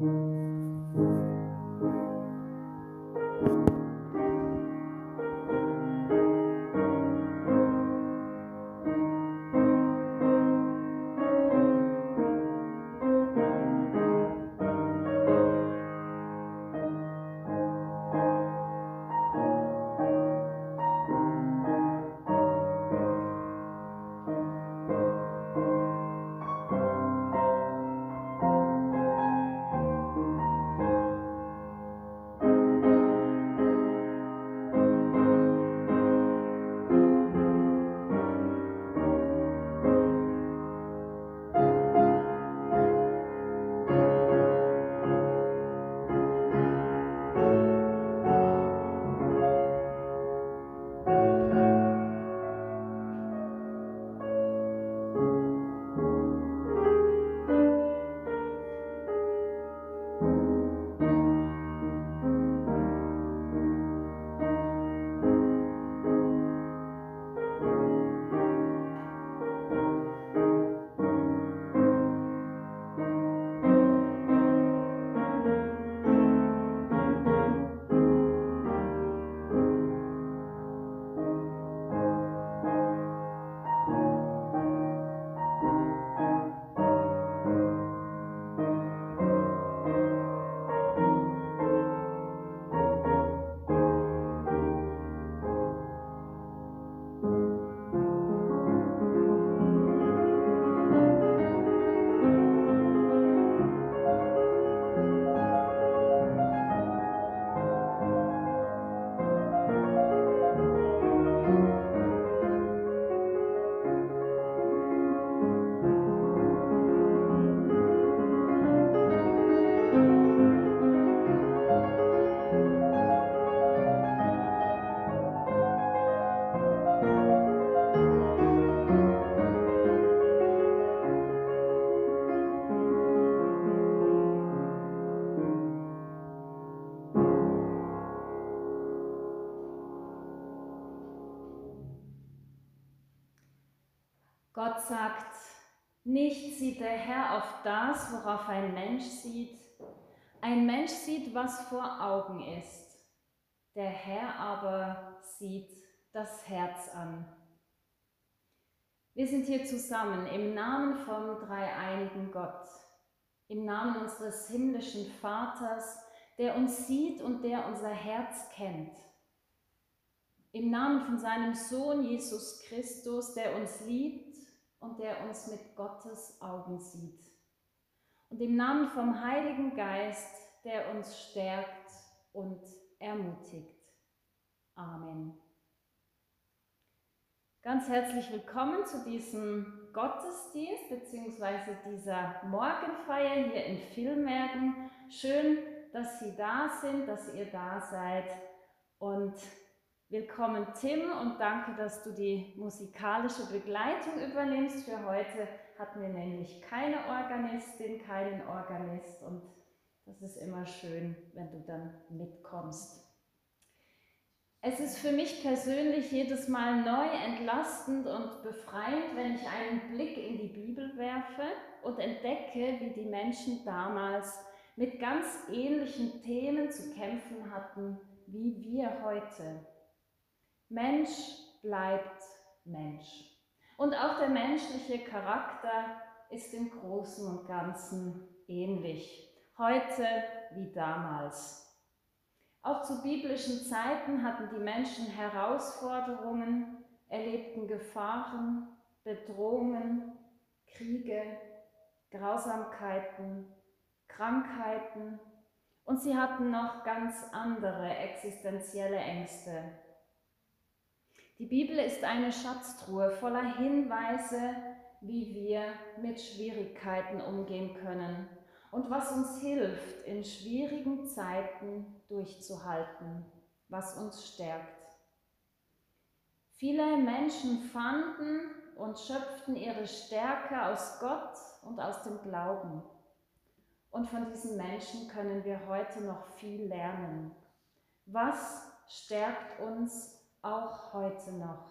Gott sagt, nicht sieht der Herr auf das, worauf ein Mensch sieht. Ein Mensch sieht, was vor Augen ist. Der Herr aber sieht das Herz an. Wir sind hier zusammen im Namen vom dreieinigen Gott, im Namen unseres himmlischen Vaters, der uns sieht und der unser Herz kennt. Im Namen von seinem Sohn Jesus Christus, der uns liebt und der uns mit Gottes Augen sieht. Und im Namen vom Heiligen Geist, der uns stärkt und ermutigt. Amen. Ganz herzlich willkommen zu diesem Gottesdienst bzw. dieser Morgenfeier hier in Villmergen. Schön, dass Sie da sind, dass ihr da seid und Willkommen Tim und danke, dass du die musikalische Begleitung übernimmst. Für heute hatten wir nämlich keine Organistin, keinen Organist und das ist immer schön, wenn du dann mitkommst. Es ist für mich persönlich jedes Mal neu entlastend und befreiend, wenn ich einen Blick in die Bibel werfe und entdecke, wie die Menschen damals mit ganz ähnlichen Themen zu kämpfen hatten wie wir heute. Mensch bleibt Mensch. Und auch der menschliche Charakter ist im Großen und Ganzen ähnlich, heute wie damals. Auch zu biblischen Zeiten hatten die Menschen Herausforderungen, erlebten Gefahren, Bedrohungen, Kriege, Grausamkeiten, Krankheiten und sie hatten noch ganz andere existenzielle Ängste die Bibel ist eine Schatztruhe voller Hinweise, wie wir mit Schwierigkeiten umgehen können und was uns hilft, in schwierigen Zeiten durchzuhalten, was uns stärkt. Viele Menschen fanden und schöpften ihre Stärke aus Gott und aus dem Glauben. Und von diesen Menschen können wir heute noch viel lernen. Was stärkt uns auch heute noch.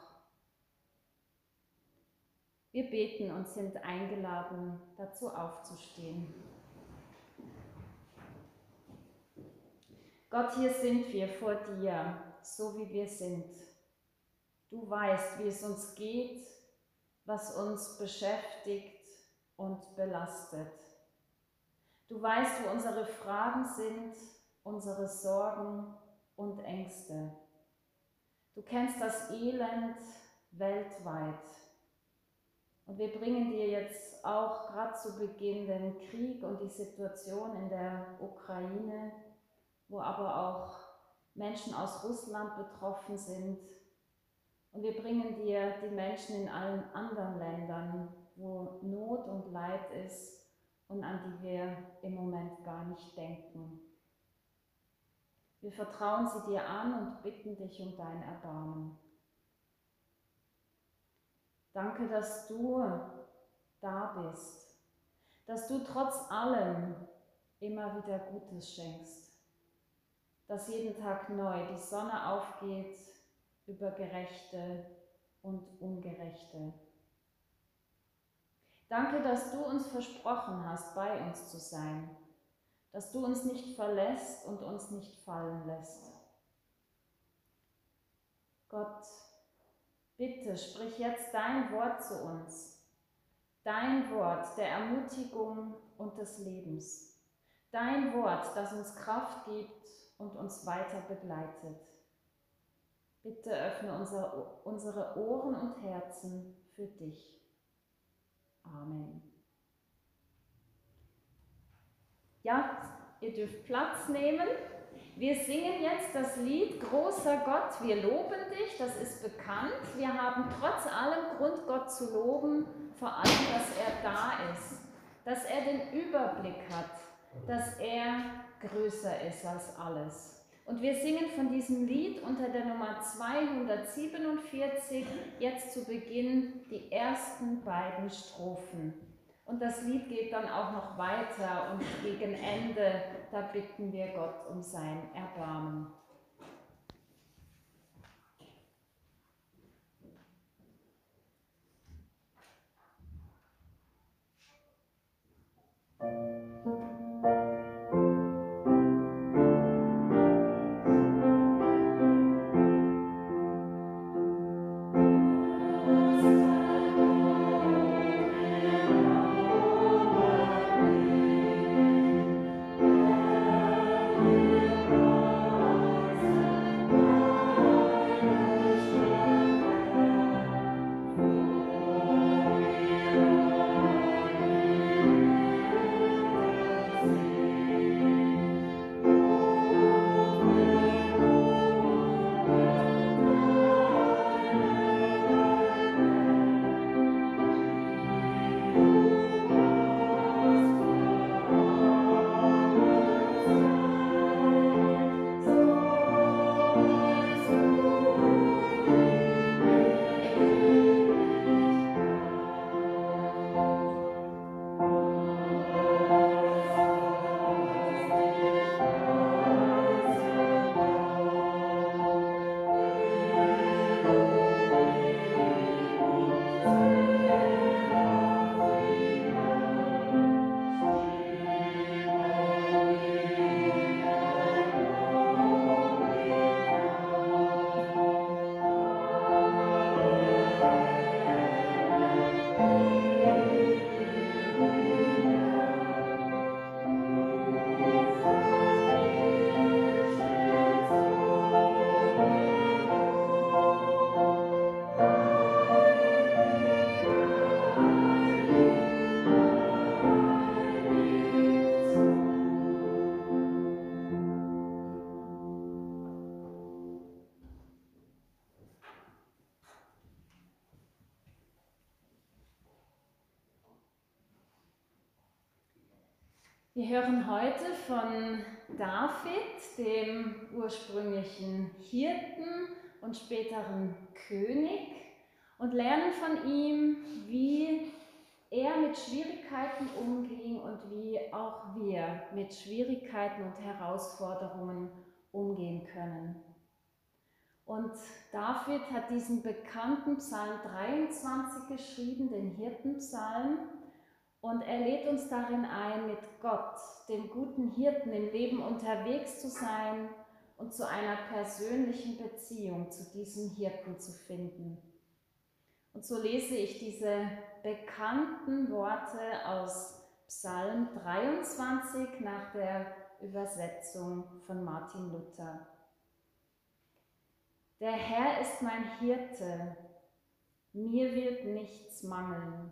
Wir beten und sind eingeladen, dazu aufzustehen. Gott, hier sind wir vor dir, so wie wir sind. Du weißt, wie es uns geht, was uns beschäftigt und belastet. Du weißt, wo unsere Fragen sind, unsere Sorgen und Ängste. Du kennst das Elend weltweit. Und wir bringen dir jetzt auch gerade zu Beginn den Krieg und die Situation in der Ukraine, wo aber auch Menschen aus Russland betroffen sind. Und wir bringen dir die Menschen in allen anderen Ländern, wo Not und Leid ist und an die wir im Moment gar nicht denken. Wir vertrauen sie dir an und bitten dich um dein Erbarmen. Danke, dass du da bist, dass du trotz allem immer wieder Gutes schenkst, dass jeden Tag neu die Sonne aufgeht über Gerechte und Ungerechte. Danke, dass du uns versprochen hast, bei uns zu sein dass du uns nicht verlässt und uns nicht fallen lässt. Gott, bitte sprich jetzt dein Wort zu uns, dein Wort der Ermutigung und des Lebens, dein Wort, das uns Kraft gibt und uns weiter begleitet. Bitte öffne unser, unsere Ohren und Herzen für dich. Amen. Ja, ihr dürft Platz nehmen. Wir singen jetzt das Lied Großer Gott, wir loben dich, das ist bekannt. Wir haben trotz allem Grund, Gott zu loben, vor allem, dass er da ist, dass er den Überblick hat, dass er größer ist als alles. Und wir singen von diesem Lied unter der Nummer 247 jetzt zu Beginn die ersten beiden Strophen. Und das Lied geht dann auch noch weiter und gegen Ende, da bitten wir Gott um sein Erbarmen. Wir hören heute von David, dem ursprünglichen Hirten und späteren König, und lernen von ihm, wie er mit Schwierigkeiten umging und wie auch wir mit Schwierigkeiten und Herausforderungen umgehen können. Und David hat diesen bekannten Psalm 23 geschrieben, den Hirtenpsalm, Und er lädt uns darin ein, mit Gott, dem guten Hirten im Leben unterwegs zu sein und zu einer persönlichen Beziehung zu diesem Hirten zu finden. Und so lese ich diese bekannten Worte aus Psalm 23 nach der Übersetzung von Martin Luther. Der Herr ist mein Hirte, mir wird nichts mangeln.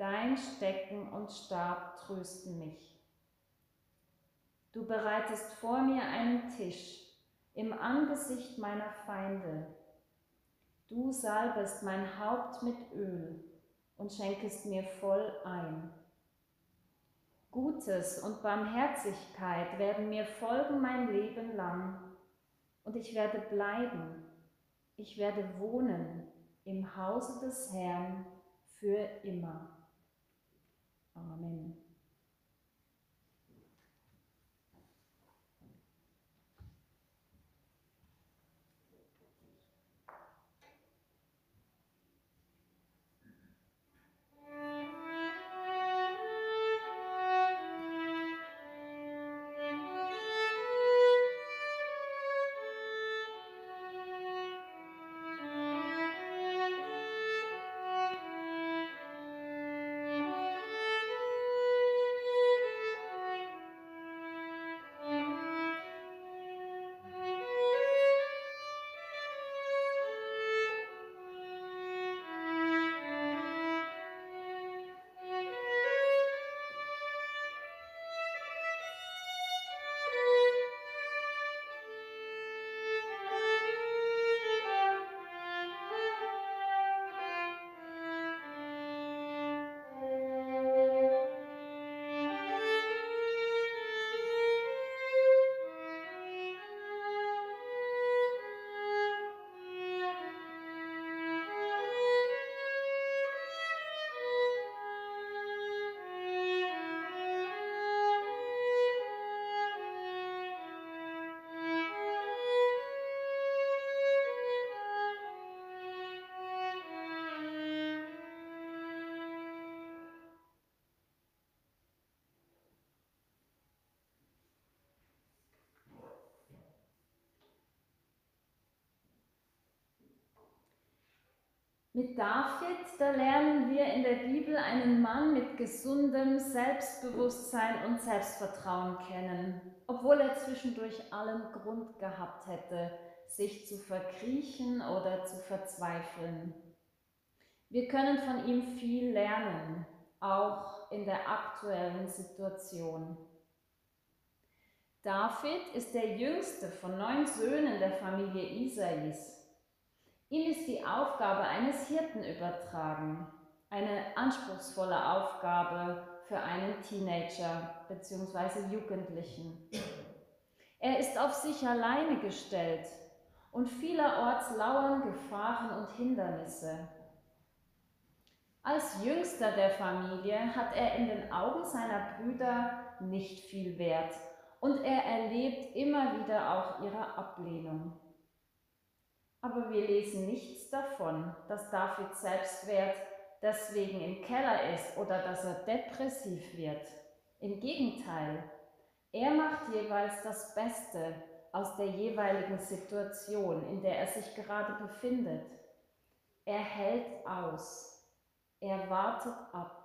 Dein Stecken und Stab trösten mich. Du bereitest vor mir einen Tisch im Angesicht meiner Feinde. Du salbest mein Haupt mit Öl und schenkest mir voll ein. Gutes und Barmherzigkeit werden mir folgen mein Leben lang, und ich werde bleiben, ich werde wohnen im Hause des Herrn für immer. Amen. Mit David, da lernen wir in der Bibel einen Mann mit gesundem Selbstbewusstsein und Selbstvertrauen kennen, obwohl er zwischendurch allen Grund gehabt hätte, sich zu verkriechen oder zu verzweifeln. Wir können von ihm viel lernen, auch in der aktuellen Situation. David ist der jüngste von neun Söhnen der Familie Isais. Ihm ist die Aufgabe eines Hirten übertragen, eine anspruchsvolle Aufgabe für einen Teenager bzw. Jugendlichen. Er ist auf sich alleine gestellt und vielerorts lauern Gefahren und Hindernisse. Als jüngster der Familie hat er in den Augen seiner Brüder nicht viel Wert und er erlebt immer wieder auch ihre Ablehnung. Aber wir lesen nichts davon, dass Davids Selbstwert deswegen im Keller ist oder dass er depressiv wird. Im Gegenteil, er macht jeweils das Beste aus der jeweiligen Situation, in der er sich gerade befindet. Er hält aus, er wartet ab,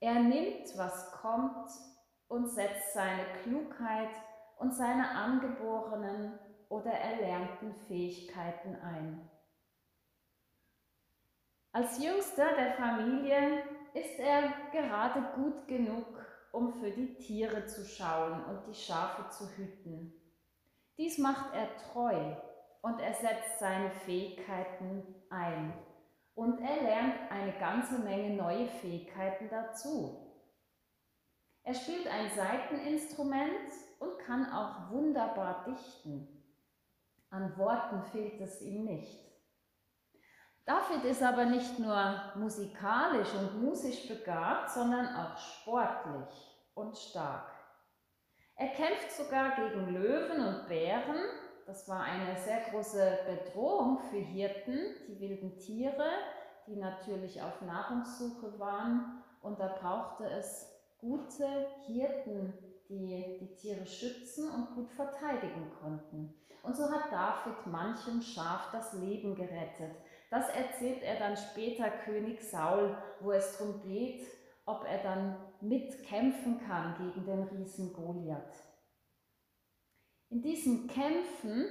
er nimmt, was kommt und setzt seine Klugheit und seine angeborenen oder erlernten Fähigkeiten ein. Als jüngster der Familie ist er gerade gut genug, um für die Tiere zu schauen und die Schafe zu hüten. Dies macht er treu und er setzt seine Fähigkeiten ein. Und er lernt eine ganze Menge neue Fähigkeiten dazu. Er spielt ein Saiteninstrument und kann auch wunderbar dichten. An Worten fehlt es ihm nicht. David ist aber nicht nur musikalisch und musisch begabt, sondern auch sportlich und stark. Er kämpft sogar gegen Löwen und Bären. Das war eine sehr große Bedrohung für Hirten, die wilden Tiere, die natürlich auf Nahrungssuche waren. Und da brauchte es gute Hirten, die die Tiere schützen und gut verteidigen konnten. Und so hat David manchem Schaf das Leben gerettet. Das erzählt er dann später König Saul, wo es darum geht, ob er dann mitkämpfen kann gegen den Riesen Goliath. In diesen Kämpfen,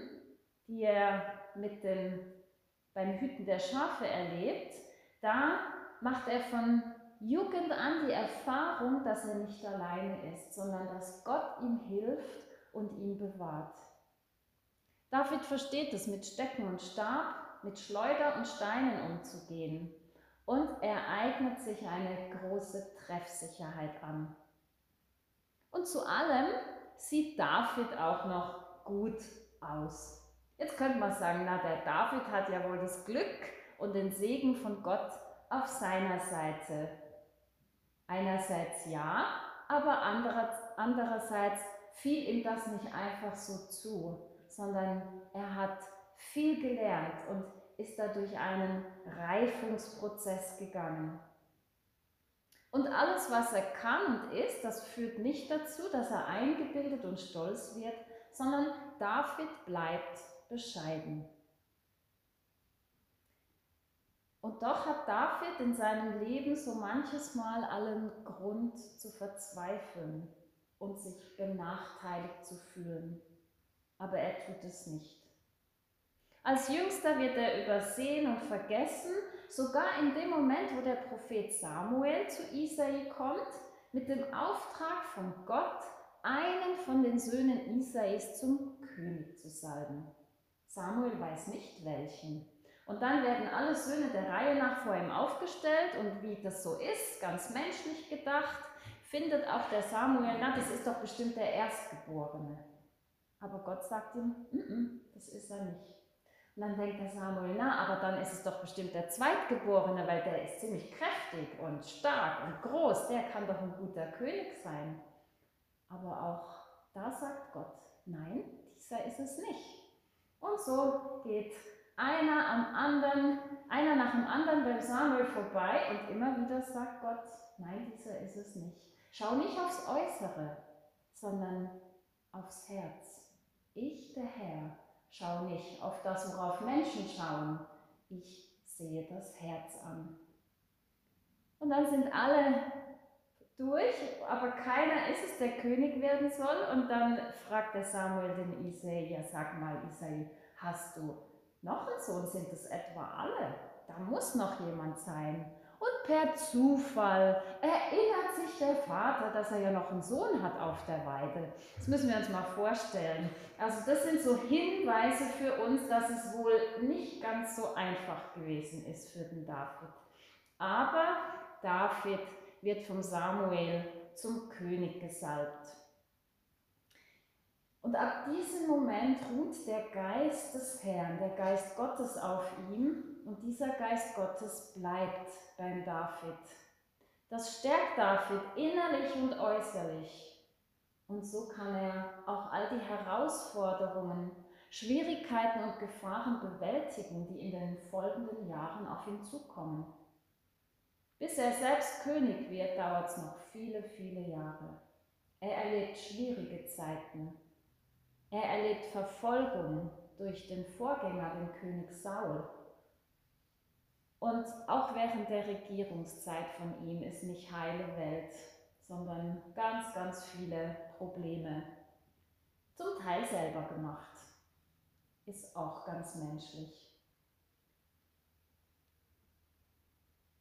die er mit den, beim Hüten der Schafe erlebt, da macht er von Jugend an die Erfahrung, dass er nicht alleine ist, sondern dass Gott ihm hilft und ihn bewahrt. David versteht es, mit Stecken und Stab, mit Schleuder und Steinen umzugehen und er eignet sich eine große Treffsicherheit an. Und zu allem sieht David auch noch gut aus. Jetzt könnte man sagen, na der David hat ja wohl das Glück und den Segen von Gott auf seiner Seite. Einerseits ja, aber andererseits fiel ihm das nicht einfach so zu, sondern er hat viel gelernt und ist da durch einen Reifungsprozess gegangen. Und alles, was er kann und ist, das führt nicht dazu, dass er eingebildet und stolz wird, sondern David bleibt bescheiden. Und doch hat David in seinem Leben so manches Mal allen Grund zu verzweifeln und sich benachteiligt zu fühlen. Aber er tut es nicht. Als Jüngster wird er übersehen und vergessen, sogar in dem Moment, wo der Prophet Samuel zu Isai kommt, mit dem Auftrag von Gott, einen von den Söhnen Isais zum König zu salben. Samuel weiß nicht welchen. Und dann werden alle Söhne der Reihe nach vor ihm aufgestellt und wie das so ist, ganz menschlich gedacht, findet auch der Samuel, na, das ist doch bestimmt der Erstgeborene. Aber Gott sagt ihm, N -n, das ist er nicht. Und dann denkt der Samuel, na, aber dann ist es doch bestimmt der Zweitgeborene, weil der ist ziemlich kräftig und stark und groß, der kann doch ein guter König sein. Aber auch da sagt Gott, nein, dieser ist es nicht. Und so geht einer am anderen, einer nach dem anderen beim Samuel vorbei und immer wieder sagt Gott, nein, dieser ist es nicht. Schau nicht aufs Äußere, sondern aufs Herz. Ich, der Herr, schau nicht auf das, worauf Menschen schauen. Ich sehe das Herz an. Und dann sind alle durch, aber keiner ist es, der König werden soll. Und dann fragt der Samuel den Isai, ja sag mal Isai, hast du noch ein Sohn? Sind es etwa alle? Da muss noch jemand sein. Per Zufall erinnert sich der Vater, dass er ja noch einen Sohn hat auf der Weide. Das müssen wir uns mal vorstellen. Also das sind so Hinweise für uns, dass es wohl nicht ganz so einfach gewesen ist für den David. Aber David wird vom Samuel zum König gesalbt. Und ab diesem Moment ruht der Geist des Herrn, der Geist Gottes auf ihm und dieser Geist Gottes bleibt beim David. Das stärkt David innerlich und äußerlich. Und so kann er auch all die Herausforderungen, Schwierigkeiten und Gefahren bewältigen, die in den folgenden Jahren auf ihn zukommen. Bis er selbst König wird, dauert es noch viele, viele Jahre. Er erlebt schwierige Zeiten. Er erlebt Verfolgung durch den Vorgänger, den König Saul. Und auch während der Regierungszeit von ihm ist nicht heile Welt, sondern ganz, ganz viele Probleme. Zum Teil selber gemacht. Ist auch ganz menschlich.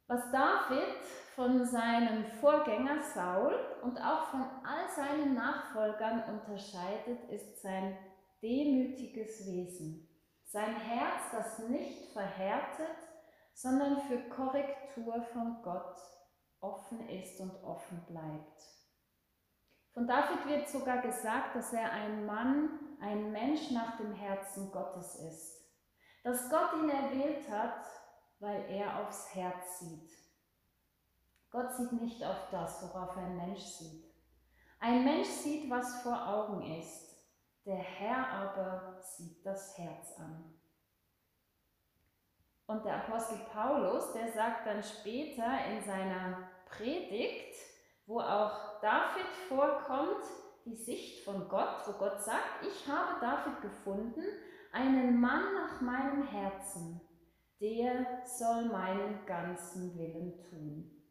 Was David von seinem Vorgänger Saul und auch von all seinen Nachfolgern unterscheidet, ist sein demütiges Wesen. Sein Herz, das nicht verhärtet, sondern für Korrektur von Gott offen ist und offen bleibt. Von David wird sogar gesagt, dass er ein Mann, ein Mensch nach dem Herzen Gottes ist. Dass Gott ihn erwählt hat, weil er aufs Herz sieht. Gott sieht nicht auf das, worauf ein Mensch sieht. Ein Mensch sieht, was vor Augen ist. Der Herr aber sieht das Herz an. Und der Apostel Paulus, der sagt dann später in seiner Predigt, wo auch David vorkommt, die Sicht von Gott, wo Gott sagt, ich habe David gefunden, einen Mann nach meinem Herzen, der soll meinen ganzen Willen tun.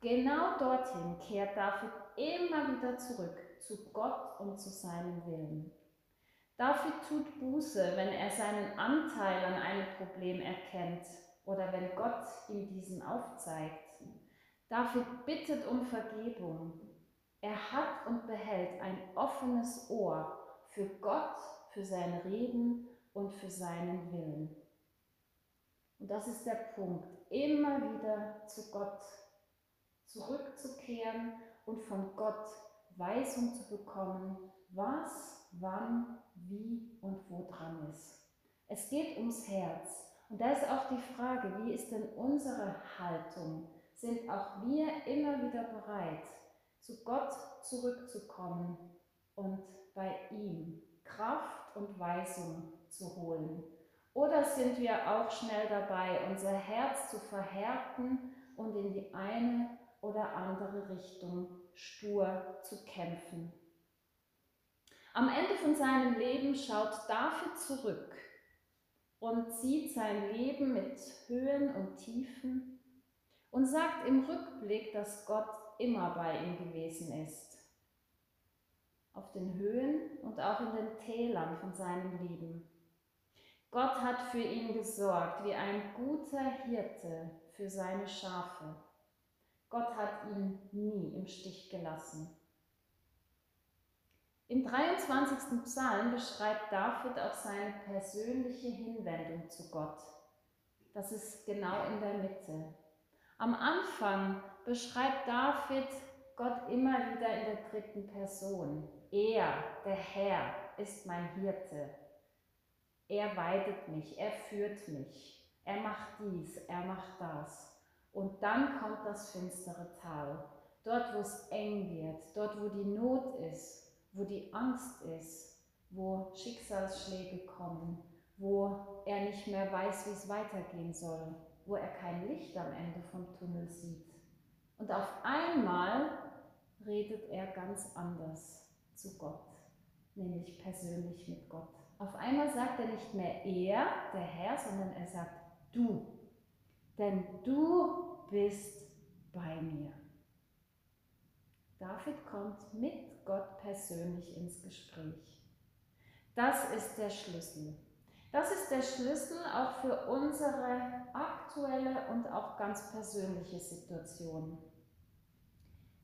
Genau dorthin kehrt David immer wieder zurück, zu Gott und zu seinem Willen. David tut Buße, wenn er seinen Anteil an einem Problem erkennt oder wenn Gott ihm diesen aufzeigt. David bittet um Vergebung. Er hat und behält ein offenes Ohr für Gott, für sein Reden und für seinen Willen. Und das ist der Punkt, immer wieder zu Gott zurückzukehren und von Gott Weisung zu bekommen, was, wann, wie und wo dran ist. Es geht ums Herz. Und da ist auch die Frage, wie ist denn unsere Haltung? Sind auch wir immer wieder bereit, zu Gott zurückzukommen und bei ihm Kraft und Weisung zu holen? Oder sind wir auch schnell dabei, unser Herz zu verhärten und in die eine oder andere Richtung stur zu kämpfen? Am Ende von seinem Leben schaut David zurück und sieht sein Leben mit Höhen und Tiefen und sagt im Rückblick, dass Gott immer bei ihm gewesen ist. Auf den Höhen und auch in den Tälern von seinem Leben. Gott hat für ihn gesorgt, wie ein guter Hirte für seine Schafe. Gott hat ihn nie im Stich gelassen. Im 23. Psalm beschreibt David auch seine persönliche Hinwendung zu Gott. Das ist genau in der Mitte. Am Anfang beschreibt David Gott immer wieder in der dritten Person. Er, der Herr, ist mein Hirte. Er weidet mich, er führt mich, er macht dies, er macht das. Und dann kommt das finstere Tal. Dort, wo es eng wird, dort, wo die Not ist, wo die Angst ist, wo Schicksalsschläge kommen, wo er nicht mehr weiß, wie es weitergehen soll, wo er kein Licht am Ende vom Tunnel sieht. Und auf einmal redet er ganz anders zu Gott, nämlich persönlich mit Gott. Auf einmal sagt er nicht mehr er, der Herr, sondern er sagt du. Denn du bist bei mir. David kommt mit Gott persönlich ins Gespräch. Das ist der Schlüssel. Das ist der Schlüssel auch für unsere aktuelle und auch ganz persönliche Situation.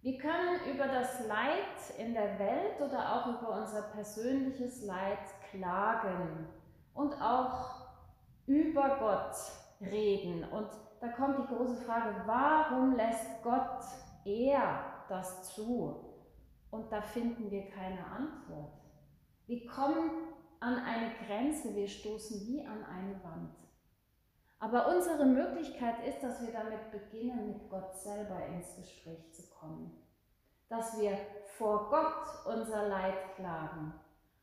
Wir können über das Leid in der Welt oder auch über unser persönliches Leid klagen und auch über Gott reden. Und da kommt die große Frage, warum lässt Gott er das zu? Und da finden wir keine Antwort. Wir kommen an eine Grenze, wir stoßen wie an eine Wand. Aber unsere Möglichkeit ist, dass wir damit beginnen, mit Gott selber ins Gespräch zu kommen. Dass wir vor Gott unser Leid klagen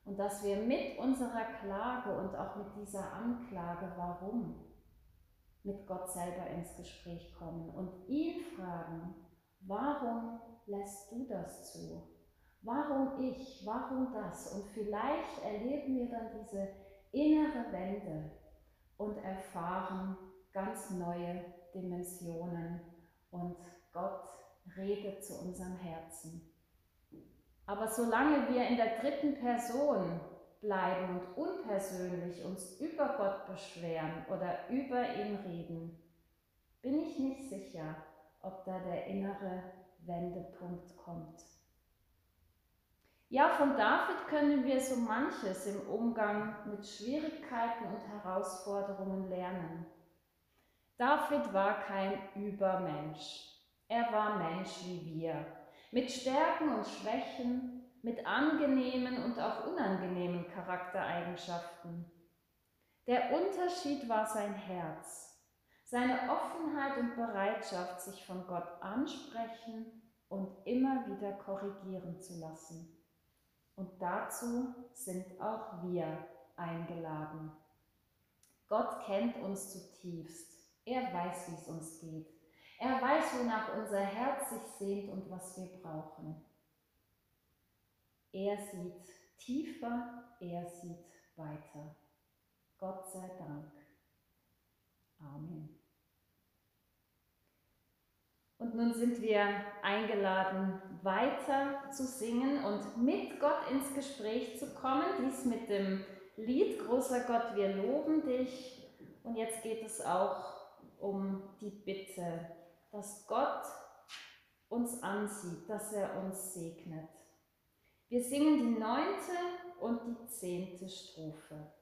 und dass wir mit unserer Klage und auch mit dieser Anklage, warum, mit Gott selber ins Gespräch kommen und ihn fragen, warum lässt du das zu? Warum ich? Warum das? Und vielleicht erleben wir dann diese innere Wende, und erfahren ganz neue Dimensionen und Gott redet zu unserem Herzen. Aber solange wir in der dritten Person bleiben und unpersönlich uns über Gott beschweren oder über ihn reden, bin ich nicht sicher, ob da der innere Wendepunkt kommt. Ja, von David können wir so manches im Umgang mit Schwierigkeiten und Herausforderungen lernen. David war kein Übermensch. Er war Mensch wie wir. mit Stärken und Schwächen, mit angenehmen und auch unangenehmen Charaktereigenschaften. Der Unterschied war sein Herz, seine Offenheit und Bereitschaft, sich von Gott ansprechen und immer wieder korrigieren zu lassen. Und dazu sind auch wir eingeladen. Gott kennt uns zutiefst. Er weiß, wie es uns geht. Er weiß, wonach unser Herz sich sehnt und was wir brauchen. Er sieht tiefer, er sieht weiter. Gott sei Dank. Amen. Und nun sind wir eingeladen, weiter zu singen und mit Gott ins Gespräch zu kommen. Dies mit dem Lied Großer Gott, wir loben dich. Und jetzt geht es auch um die Bitte, dass Gott uns ansieht, dass er uns segnet. Wir singen die neunte und die zehnte Strophe.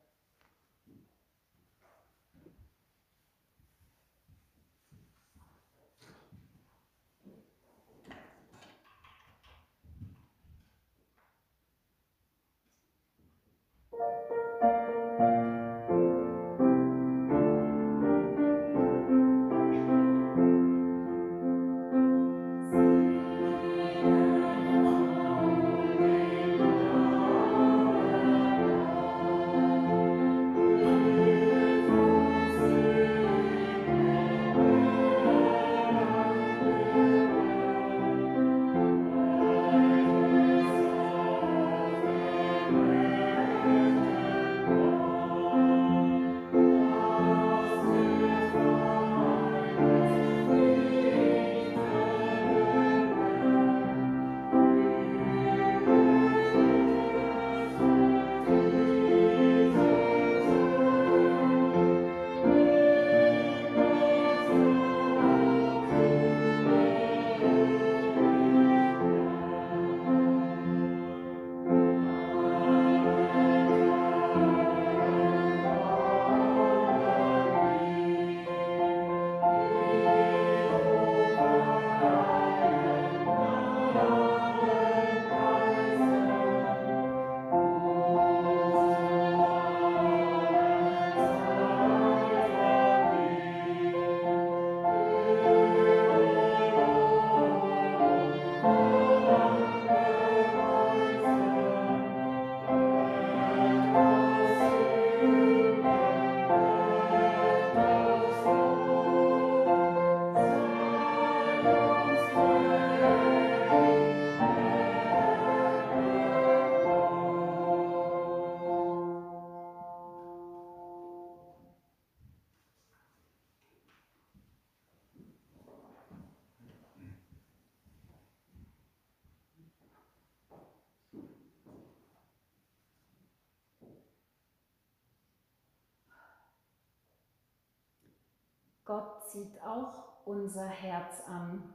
Gott sieht auch unser Herz an.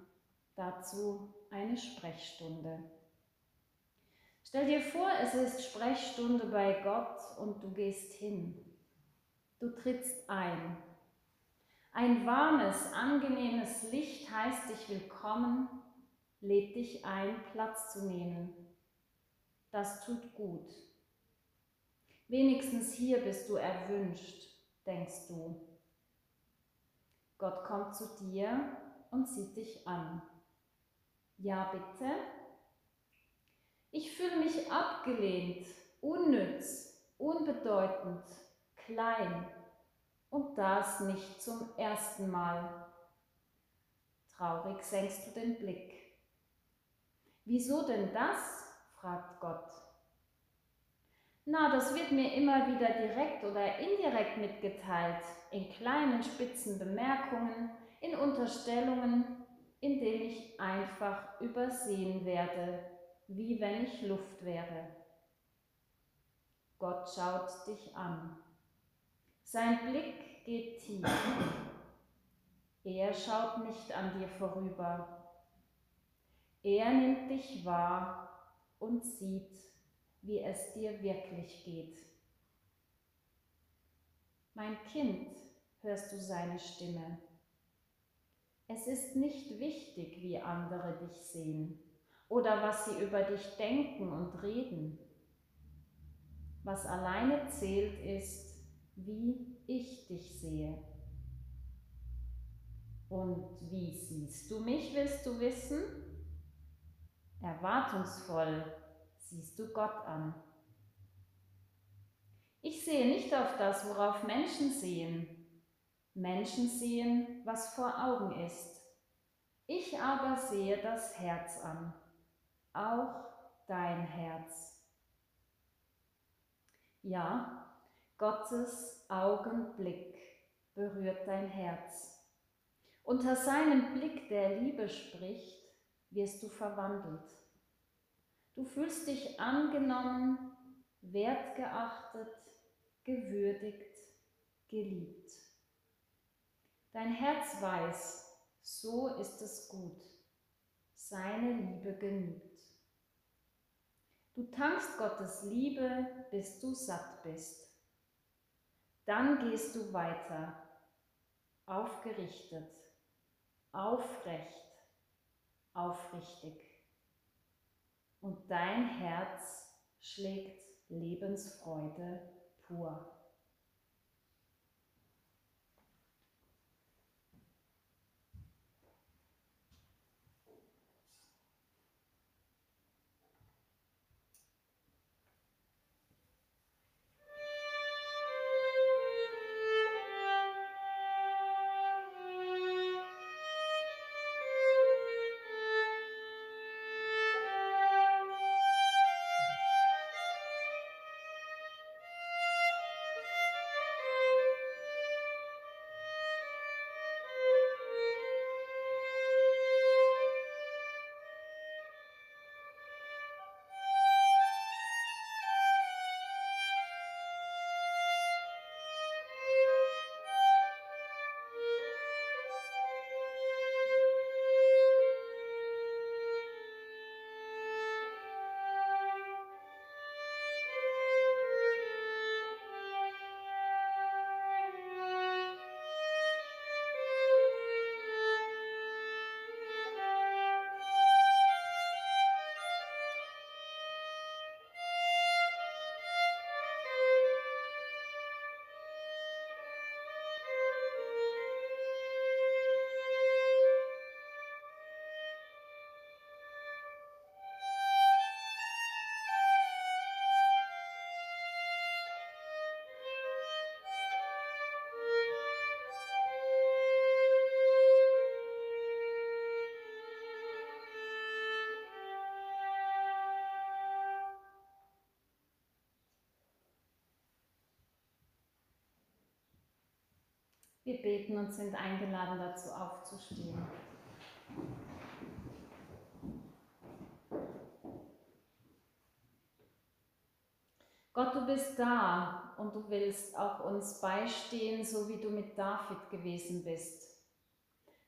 Dazu eine Sprechstunde. Stell dir vor, es ist Sprechstunde bei Gott und du gehst hin. Du trittst ein. Ein warmes, angenehmes Licht heißt dich willkommen, lädt dich ein, Platz zu nehmen. Das tut gut. Wenigstens hier bist du erwünscht, denkst du. Gott kommt zu dir und sieht dich an. Ja, bitte? Ich fühle mich abgelehnt, unnütz, unbedeutend, klein und das nicht zum ersten Mal. Traurig senkst du den Blick. Wieso denn das? fragt Gott. Na, das wird mir immer wieder direkt oder indirekt mitgeteilt, in kleinen spitzen Bemerkungen, in Unterstellungen, in denen ich einfach übersehen werde, wie wenn ich Luft wäre. Gott schaut dich an. Sein Blick geht tief. Er schaut nicht an dir vorüber. Er nimmt dich wahr und sieht, wie es dir wirklich geht. Mein Kind, hörst du seine Stimme. Es ist nicht wichtig, wie andere dich sehen oder was sie über dich denken und reden. Was alleine zählt ist, wie ich dich sehe. Und wie siehst du mich, willst du wissen? Erwartungsvoll siehst du Gott an. Ich sehe nicht auf das, worauf Menschen sehen. Menschen sehen, was vor Augen ist. Ich aber sehe das Herz an, auch dein Herz. Ja, Gottes Augenblick berührt dein Herz. Unter seinem Blick, der Liebe spricht, wirst du verwandelt. Du fühlst dich angenommen, wertgeachtet, gewürdigt, geliebt. Dein Herz weiß, so ist es gut. Seine Liebe genügt. Du tankst Gottes Liebe, bis du satt bist. Dann gehst du weiter, aufgerichtet, aufrecht, aufrichtig. Und dein Herz schlägt Lebensfreude pur. Wir beten und sind eingeladen dazu aufzustehen. Gott, du bist da und du willst auch uns beistehen, so wie du mit David gewesen bist.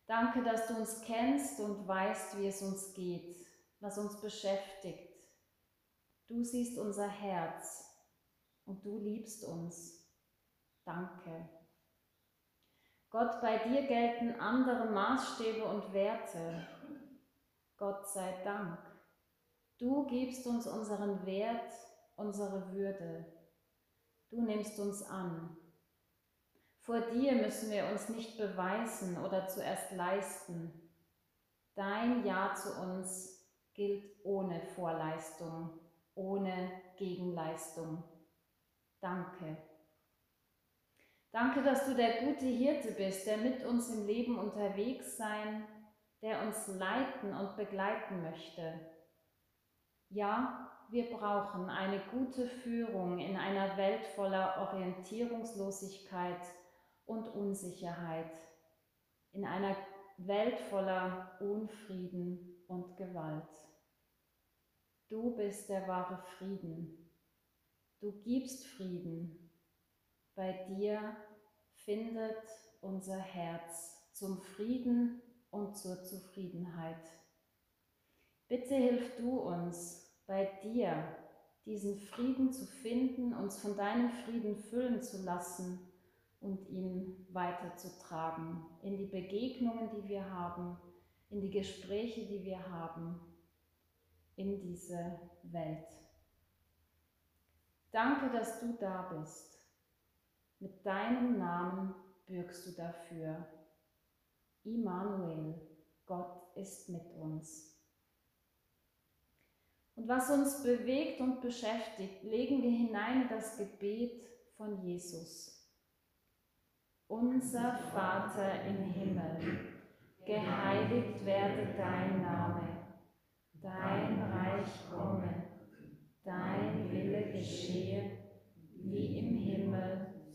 Danke, dass du uns kennst und weißt, wie es uns geht, was uns beschäftigt. Du siehst unser Herz und du liebst uns. Danke. Gott, bei dir gelten andere Maßstäbe und Werte. Gott sei Dank. Du gibst uns unseren Wert, unsere Würde. Du nimmst uns an. Vor dir müssen wir uns nicht beweisen oder zuerst leisten. Dein Ja zu uns gilt ohne Vorleistung, ohne Gegenleistung. Danke. Danke, dass du der gute Hirte bist, der mit uns im Leben unterwegs sein, der uns leiten und begleiten möchte. Ja, wir brauchen eine gute Führung in einer Welt voller Orientierungslosigkeit und Unsicherheit, in einer Welt voller Unfrieden und Gewalt. Du bist der wahre Frieden. Du gibst Frieden bei dir findet unser Herz zum Frieden und zur Zufriedenheit. Bitte hilf du uns, bei dir diesen Frieden zu finden, uns von deinem Frieden füllen zu lassen und ihn weiterzutragen in die Begegnungen, die wir haben, in die Gespräche, die wir haben. in diese Welt. Danke, dass du da bist. Mit deinem Namen bürgst du dafür. Immanuel, Gott ist mit uns. Und was uns bewegt und beschäftigt, legen wir hinein in das Gebet von Jesus. Unser Vater im Himmel, geheiligt werde dein Name, dein Reich komme, dein Wille geschehe, wie im Himmel,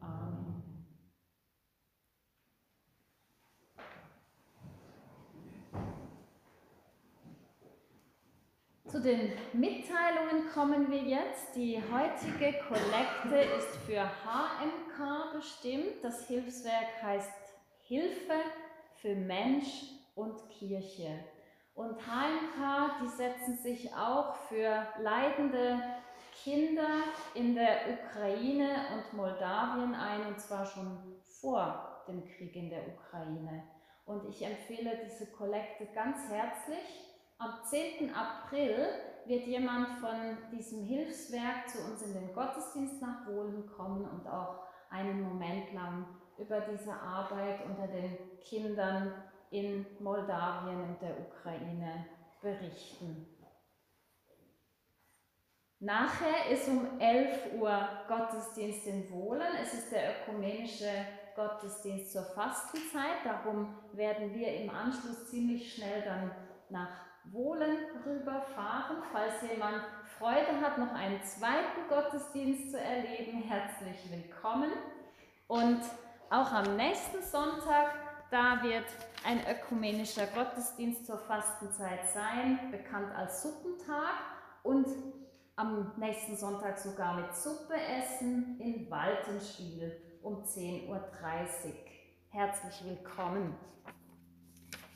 Amen. Zu den Mitteilungen kommen wir jetzt. Die heutige Kollekte ist für HMK bestimmt. Das Hilfswerk heißt Hilfe für Mensch und Kirche. Und HMK, die setzen sich auch für leidende Kinder in der Ukraine und Moldawien ein, und zwar schon vor dem Krieg in der Ukraine. Und ich empfehle diese Kollekte ganz herzlich. Am 10. April wird jemand von diesem Hilfswerk zu uns in den Gottesdienst nach Wohlen kommen und auch einen Moment lang über diese Arbeit unter den Kindern in Moldawien und der Ukraine berichten. Nachher ist um 11 Uhr Gottesdienst in Wohlen. Es ist der ökumenische Gottesdienst zur Fastenzeit. Darum werden wir im Anschluss ziemlich schnell dann nach Wohlen rüberfahren. Falls jemand Freude hat, noch einen zweiten Gottesdienst zu erleben, herzlich willkommen. Und auch am nächsten Sonntag, da wird ein ökumenischer Gottesdienst zur Fastenzeit sein, bekannt als Suppentag. Und am nächsten Sonntag sogar mit Suppe essen in Waltenspiel um 10.30 Uhr. Herzlich willkommen.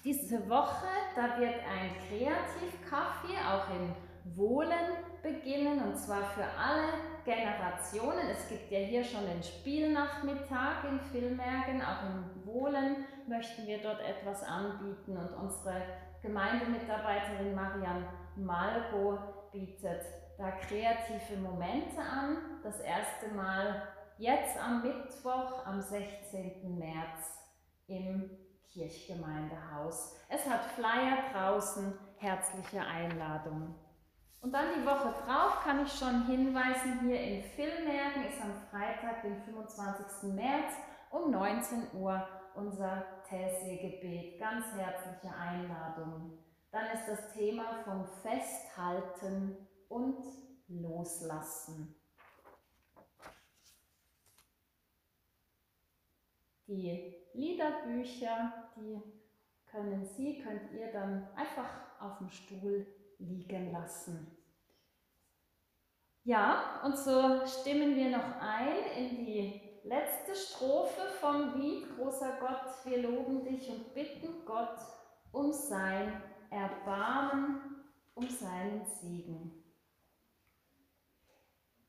Diese Woche, da wird ein Kreativkaffee auch in Wohlen beginnen und zwar für alle Generationen. Es gibt ja hier schon den Spielnachmittag in Villmergen, auch in Wohlen möchten wir dort etwas anbieten und unsere Gemeindemitarbeiterin Marianne Malgo bietet da kreative Momente an. Das erste Mal jetzt am Mittwoch, am 16. März im Kirchgemeindehaus. Es hat Flyer draußen, herzliche Einladung. Und dann die Woche drauf kann ich schon hinweisen, hier in Villmergen ist am Freitag, den 25. März um 19 Uhr unser Tessé-Gebet. Ganz herzliche Einladung. Dann ist das Thema vom Festhalten und Loslassen. Die Liederbücher, die können Sie, könnt ihr dann einfach auf dem Stuhl liegen lassen. Ja, und so stimmen wir noch ein in die letzte Strophe vom Lied Großer Gott, wir loben dich und bitten Gott um sein Erbarmen, um seinen Segen.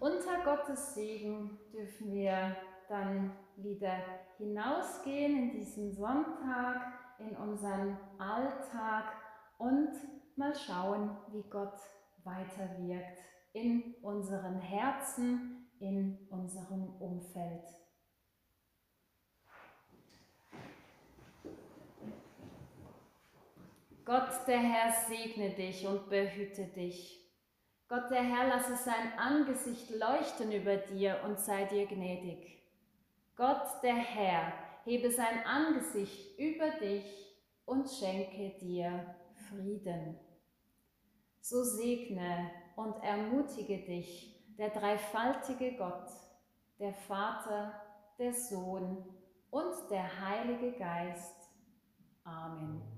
Und unter Gottes Segen dürfen wir dann wieder hinausgehen in diesen Sonntag, in unseren Alltag und mal schauen, wie Gott weiterwirkt in unseren Herzen, in unserem Umfeld. Gott der Herr segne dich und behüte dich. Gott der Herr lasse sein Angesicht leuchten über dir und sei dir gnädig. Gott der Herr hebe sein Angesicht über dich und schenke dir Frieden. So segne und ermutige dich der dreifaltige Gott, der Vater, der Sohn und der Heilige Geist. Amen.